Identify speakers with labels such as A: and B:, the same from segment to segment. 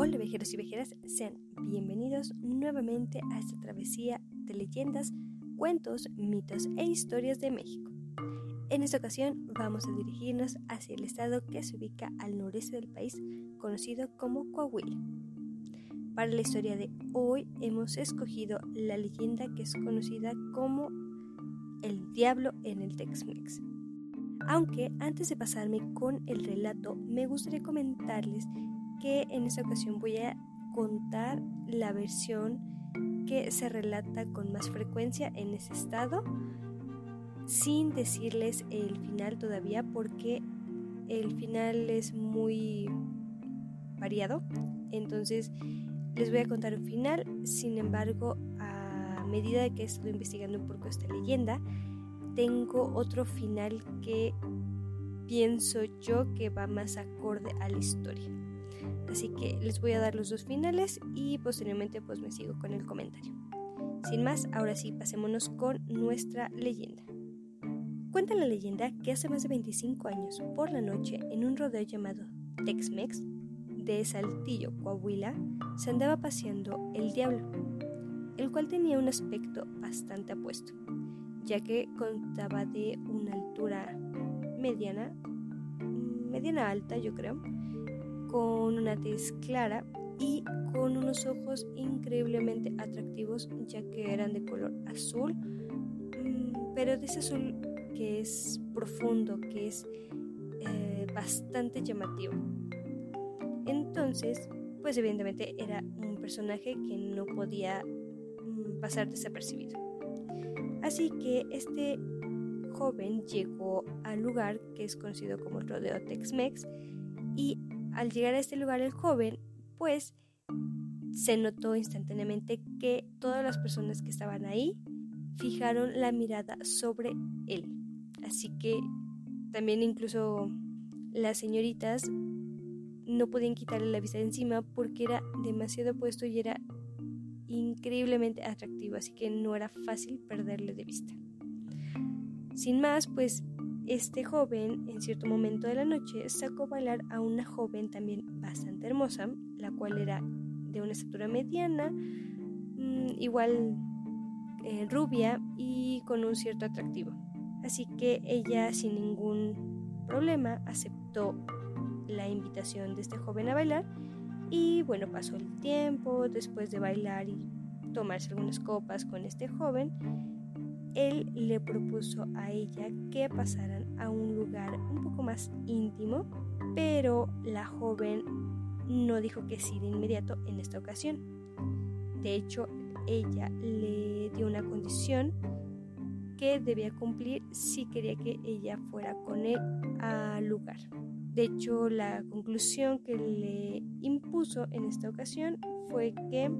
A: Hola viajeros y viajeras, sean bienvenidos nuevamente a esta travesía de leyendas, cuentos, mitos e historias de México. En esta ocasión vamos a dirigirnos hacia el estado que se ubica al noreste del país, conocido como Coahuila. Para la historia de hoy hemos escogido la leyenda que es conocida como el diablo en el Tex-Mex. Aunque antes de pasarme con el relato, me gustaría comentarles que en esta ocasión voy a contar la versión que se relata con más frecuencia en ese estado, sin decirles el final todavía porque el final es muy variado. Entonces les voy a contar un final, sin embargo, a medida que he estado investigando un poco esta leyenda, tengo otro final que pienso yo que va más acorde a la historia. Así que les voy a dar los dos finales y posteriormente pues me sigo con el comentario. Sin más, ahora sí, pasémonos con nuestra leyenda. Cuenta la leyenda que hace más de 25 años, por la noche, en un rodeo llamado Tex-Mex de Saltillo, Coahuila, se andaba paseando el diablo, el cual tenía un aspecto bastante apuesto, ya que contaba de una altura mediana, mediana alta yo creo, con una tez clara y con unos ojos increíblemente atractivos ya que eran de color azul, mm, pero de ese azul que es profundo, que es eh, bastante llamativo. Entonces, pues evidentemente era un personaje que no podía mm, pasar desapercibido. Así que este joven llegó al lugar que es conocido como el Rodeo Tex-Mex al llegar a este lugar el joven, pues se notó instantáneamente que todas las personas que estaban ahí fijaron la mirada sobre él. Así que también incluso las señoritas no podían quitarle la vista de encima porque era demasiado puesto y era increíblemente atractivo, así que no era fácil perderle de vista. Sin más, pues este joven, en cierto momento de la noche, sacó a bailar a una joven también bastante hermosa, la cual era de una estatura mediana, mm, igual eh, rubia y con un cierto atractivo. Así que ella sin ningún problema aceptó la invitación de este joven a bailar y bueno, pasó el tiempo después de bailar y tomarse algunas copas con este joven él le propuso a ella que pasaran a un lugar un poco más íntimo, pero la joven no dijo que sí de inmediato en esta ocasión. De hecho, ella le dio una condición que debía cumplir si quería que ella fuera con él al lugar. De hecho, la conclusión que le impuso en esta ocasión fue que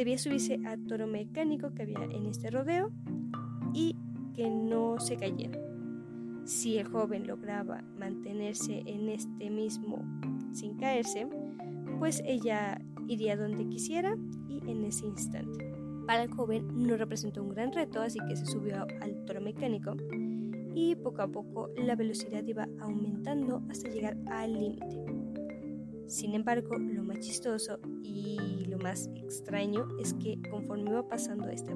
A: debía subirse a toro mecánico que había en este rodeo y que no se cayera. Si el joven lograba mantenerse en este mismo sin caerse, pues ella iría donde quisiera y en ese instante. Para el joven no representó un gran reto, así que se subió al toro mecánico y poco a poco la velocidad iba aumentando hasta llegar al límite. Sin embargo, lo más chistoso y lo más extraño es que conforme iba pasando esta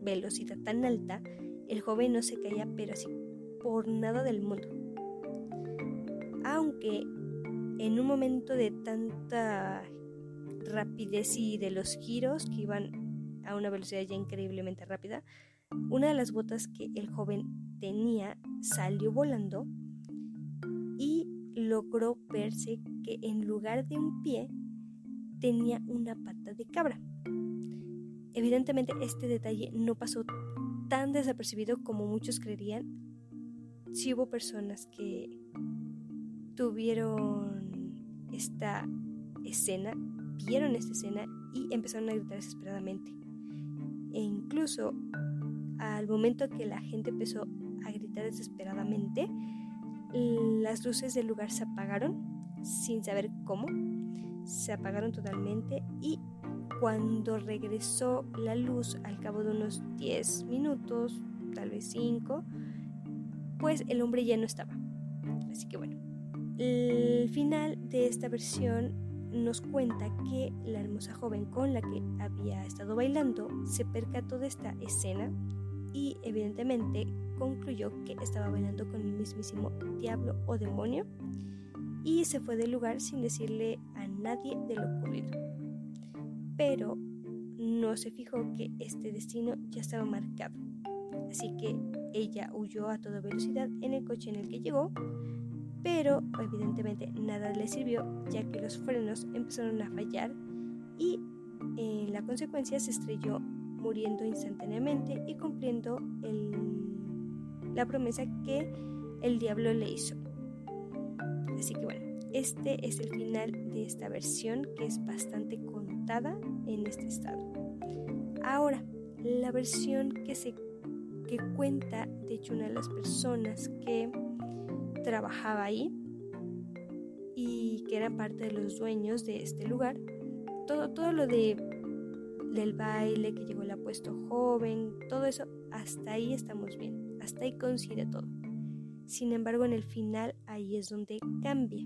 A: velocidad tan alta, el joven no se caía, pero así por nada del mundo. Aunque en un momento de tanta rapidez y de los giros que iban a una velocidad ya increíblemente rápida, una de las botas que el joven tenía salió volando logró verse que en lugar de un pie tenía una pata de cabra. Evidentemente este detalle no pasó tan desapercibido como muchos creerían. Si hubo personas que tuvieron esta escena, vieron esta escena y empezaron a gritar desesperadamente. E incluso al momento que la gente empezó a gritar desesperadamente, las luces del lugar se apagaron sin saber cómo. Se apagaron totalmente y cuando regresó la luz al cabo de unos 10 minutos, tal vez 5, pues el hombre ya no estaba. Así que bueno, el final de esta versión nos cuenta que la hermosa joven con la que había estado bailando se percató de esta escena y evidentemente concluyó que estaba bailando con el mismísimo diablo o demonio y se fue del lugar sin decirle a nadie de lo ocurrido. Pero no se fijó que este destino ya estaba marcado, así que ella huyó a toda velocidad en el coche en el que llegó, pero evidentemente nada le sirvió ya que los frenos empezaron a fallar y en la consecuencia se estrelló muriendo instantáneamente y cumpliendo la promesa que el diablo le hizo. Así que bueno, este es el final de esta versión que es bastante contada en este estado. Ahora, la versión que se que cuenta, de hecho, una de las personas que trabajaba ahí y que era parte de los dueños de este lugar, todo, todo lo de del baile, que llegó el apuesto joven, todo eso, hasta ahí estamos bien, hasta ahí coincide todo. Sin embargo, en el final ahí es donde cambia.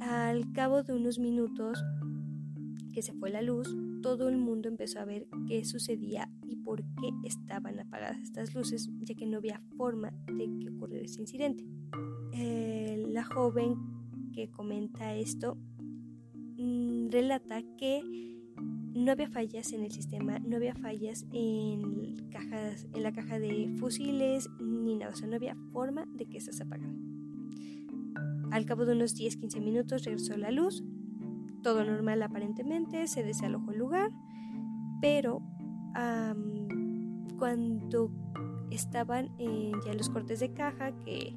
A: Al cabo de unos minutos que se fue la luz, todo el mundo empezó a ver qué sucedía y por qué estaban apagadas estas luces, ya que no había forma de que ocurriera ese incidente. Eh, la joven que comenta esto mm, relata que no había fallas en el sistema, no había fallas en, cajas, en la caja de fusiles ni nada, o sea, no había forma de que se apagara. Al cabo de unos 10-15 minutos regresó la luz, todo normal aparentemente, se desalojó el lugar, pero cuando estaban en ya los cortes de caja, que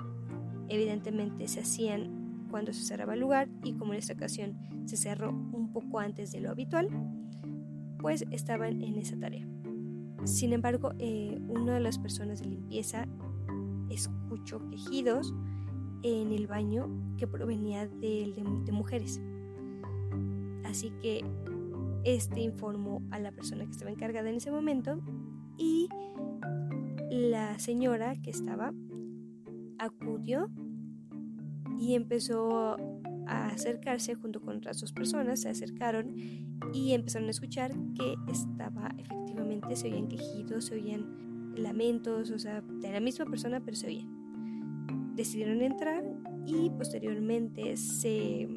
A: evidentemente se hacían cuando se cerraba el lugar y como en esta ocasión se cerró un poco antes de lo habitual, pues estaban en esa tarea. Sin embargo, eh, una de las personas de limpieza escuchó quejidos en el baño que provenía de, de, mujeres. Así que este informó a la persona que estaba encargada en ese momento y la señora que estaba acudió y empezó a acercarse junto con otras dos personas, se acercaron y empezaron a escuchar que estaba efectivamente, se oían quejidos, se oían lamentos, o sea, de la misma persona, pero se oían. Decidieron entrar y posteriormente se,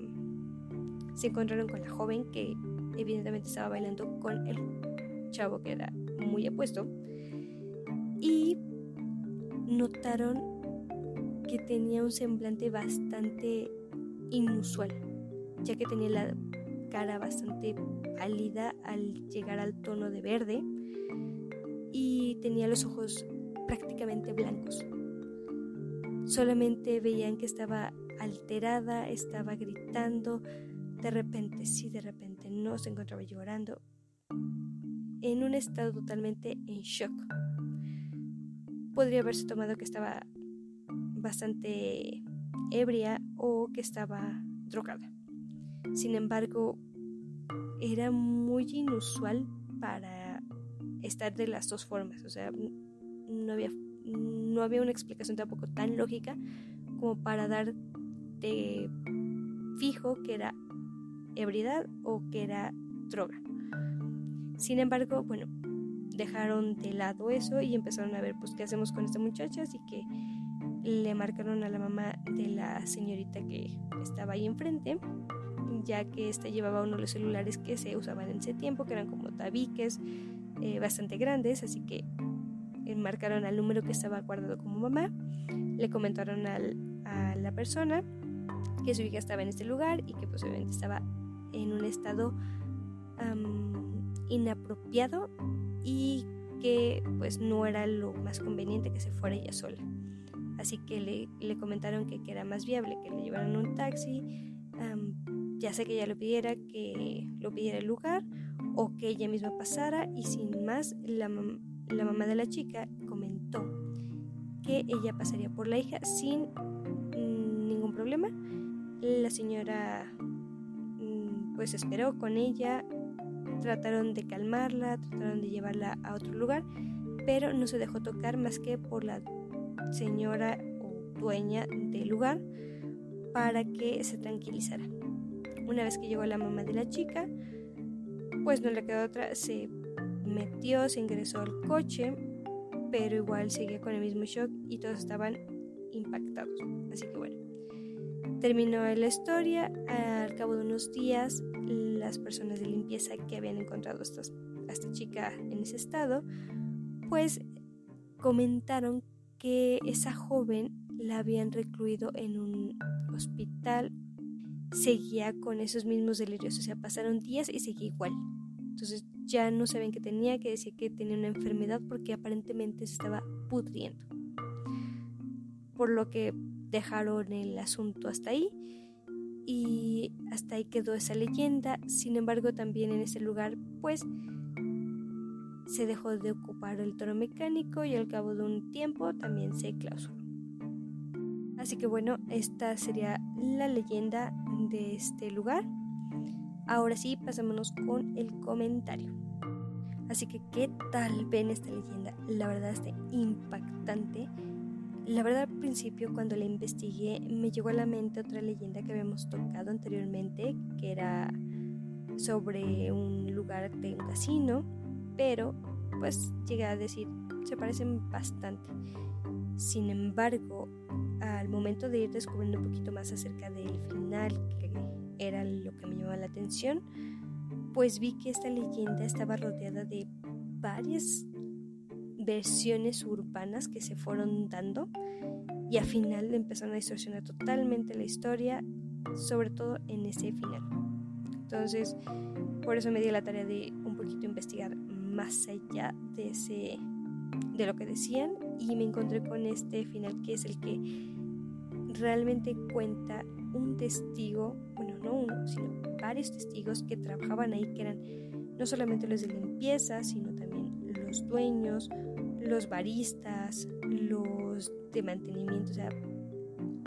A: se encontraron con la joven que evidentemente estaba bailando con el chavo que era muy apuesto y notaron que tenía un semblante bastante inusual, ya que tenía la cara bastante al llegar al tono de verde y tenía los ojos prácticamente blancos. Solamente veían que estaba alterada, estaba gritando, de repente sí, de repente no, se encontraba llorando, en un estado totalmente en shock. Podría haberse tomado que estaba bastante ebria o que estaba drogada. Sin embargo, era muy inusual para estar de las dos formas. O sea, no había, no había una explicación tampoco tan lógica como para dar de fijo que era ebriedad o que era droga. Sin embargo, bueno, dejaron de lado eso y empezaron a ver pues qué hacemos con esta muchacha, así que le marcaron a la mamá de la señorita que estaba ahí enfrente, ya que esta llevaba uno de los celulares que se usaban en ese tiempo, que eran como tabiques eh, bastante grandes, así que marcaron al número que estaba guardado como mamá, le comentaron a la persona que su hija estaba en este lugar y que posiblemente estaba en un estado inapropiado y que pues no era lo más conveniente que se fuera ella sola. Así que le, comentaron que, era más viable que le llevaran un taxi, ya sea que ella lo pidiera, que lo pidiera el lugar o que ella misma pasara y sin más la, la mamá de la chica comentó que ella pasaría por la hija sin mm, ningún problema. La señora mm, pues esperó con ella, trataron de calmarla, trataron de llevarla a otro lugar, pero no se dejó tocar más que por la señora o dueña del lugar para que se tranquilizara. Una vez que llegó la mamá de la chica, pues no le quedó otra, se metió, se ingresó al coche, pero igual seguía con el mismo shock y todos estaban impactados. Así que bueno, terminó la historia. Al cabo de unos días, las personas de limpieza que habían encontrado a, a esta chica en ese estado, pues comentaron que esa joven la habían recluido en un hospital, seguía con esos mismos delirios, o sea, pasaron días y seguía igual. Entonces ya no saben qué tenía, que decía que tenía una enfermedad porque aparentemente se estaba pudriendo. Por lo que dejaron el asunto hasta ahí y hasta ahí quedó esa leyenda. Sin embargo, también en ese lugar, pues se dejó de ocupar el toro mecánico y al cabo de un tiempo también se clausuró. Así que bueno, esta sería la leyenda de este lugar. Ahora sí, pasémonos con el comentario. Así que, ¿qué tal ven esta leyenda? La verdad está impactante. La verdad al principio cuando la investigué me llegó a la mente otra leyenda que habíamos tocado anteriormente, que era sobre un lugar de un casino pero pues llegué a decir, se parecen bastante. Sin embargo, al momento de ir descubriendo un poquito más acerca del final, que era lo que me llamaba la atención, pues vi que esta leyenda estaba rodeada de varias versiones urbanas que se fueron dando y al final empezaron a distorsionar totalmente la historia, sobre todo en ese final. Entonces, por eso me di la tarea de un poquito investigar más allá de ese de lo que decían y me encontré con este final que es el que realmente cuenta un testigo, bueno, no uno, sino varios testigos que trabajaban ahí, que eran no solamente los de limpieza, sino también los dueños, los baristas, los de mantenimiento, o sea,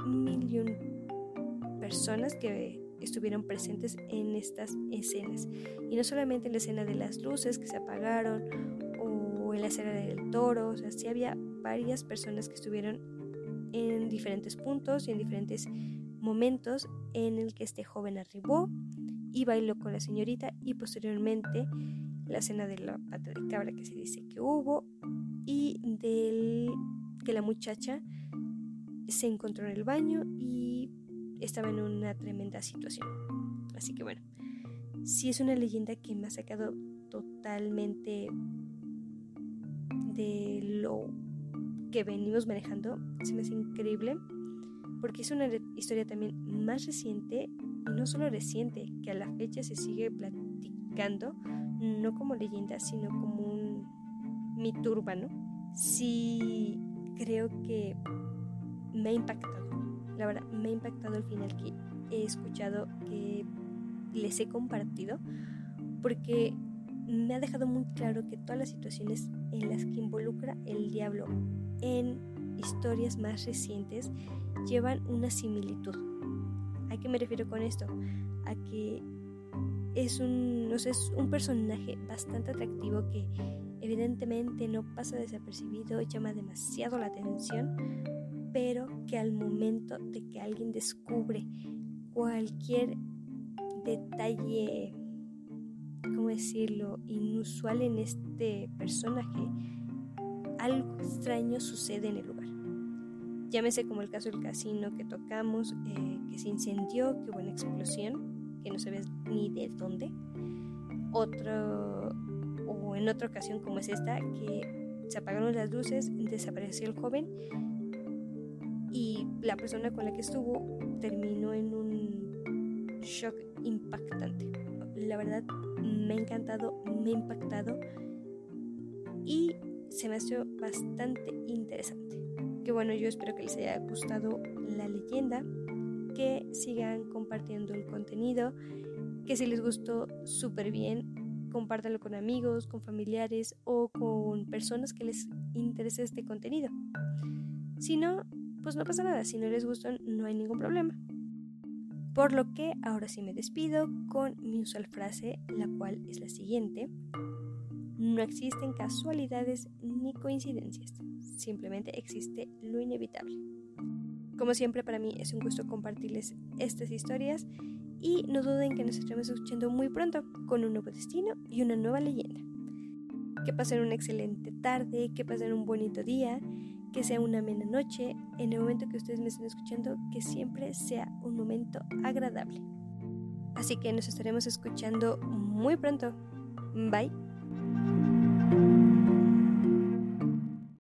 A: un millón personas que estuvieron presentes en estas escenas. Y no solamente en la escena de las luces que se apagaron o en la escena del toro, o sea, sí había varias personas que estuvieron en diferentes puntos y en diferentes momentos en el que este joven arribó y bailó con la señorita y posteriormente la escena de la pata de cabra que se dice que hubo y del que la muchacha se encontró en el baño y estaba en una tremenda situación. Así que bueno, sí es una leyenda que me ha sacado totalmente de lo que venimos manejando. Se me hace increíble porque es una historia también más reciente y no solo reciente, que a la fecha se sigue platicando, no como leyenda, sino como un mito urbano. Sí creo que me ha impactado la verdad me ha impactado el final que he escuchado, que les he compartido, porque me ha dejado muy claro que todas las situaciones en las que involucra el diablo en historias más recientes llevan una similitud. ¿A qué me refiero con esto? A que es un, no sé, un personaje bastante atractivo que evidentemente no pasa desapercibido, llama demasiado la atención, pero que al momento de que alguien descubre cualquier detalle, ¿cómo decirlo?, inusual en este personaje, extraño sucede en el lugar. Llámese como el caso del casino que tocamos, eh, que se incendió, que hubo una explosión, que no se ni de dónde. Otro, o en otra ocasión como es esta, que se apagaron las luces, desapareció el joven y la persona con la que estuvo terminó en un shock impactante. La verdad me ha encantado, me ha impactado y se me ha hecho bastante interesante. Que bueno, yo espero que les haya gustado la leyenda, que sigan compartiendo el contenido, que si les gustó súper bien, compártanlo con amigos, con familiares o con personas que les interese este contenido. Si no, pues no pasa nada, si no les gustan no hay ningún problema. Por lo que ahora sí me despido con mi usual frase, la cual es la siguiente. No existen casualidades coincidencias, simplemente existe lo inevitable. Como siempre para mí es un gusto compartirles estas historias y no duden que nos estaremos escuchando muy pronto con un nuevo destino y una nueva leyenda. Que pasen una excelente tarde, que pasen un bonito día, que sea una amena noche, en el momento que ustedes me estén escuchando, que siempre sea un momento agradable. Así que nos estaremos escuchando muy pronto. Bye.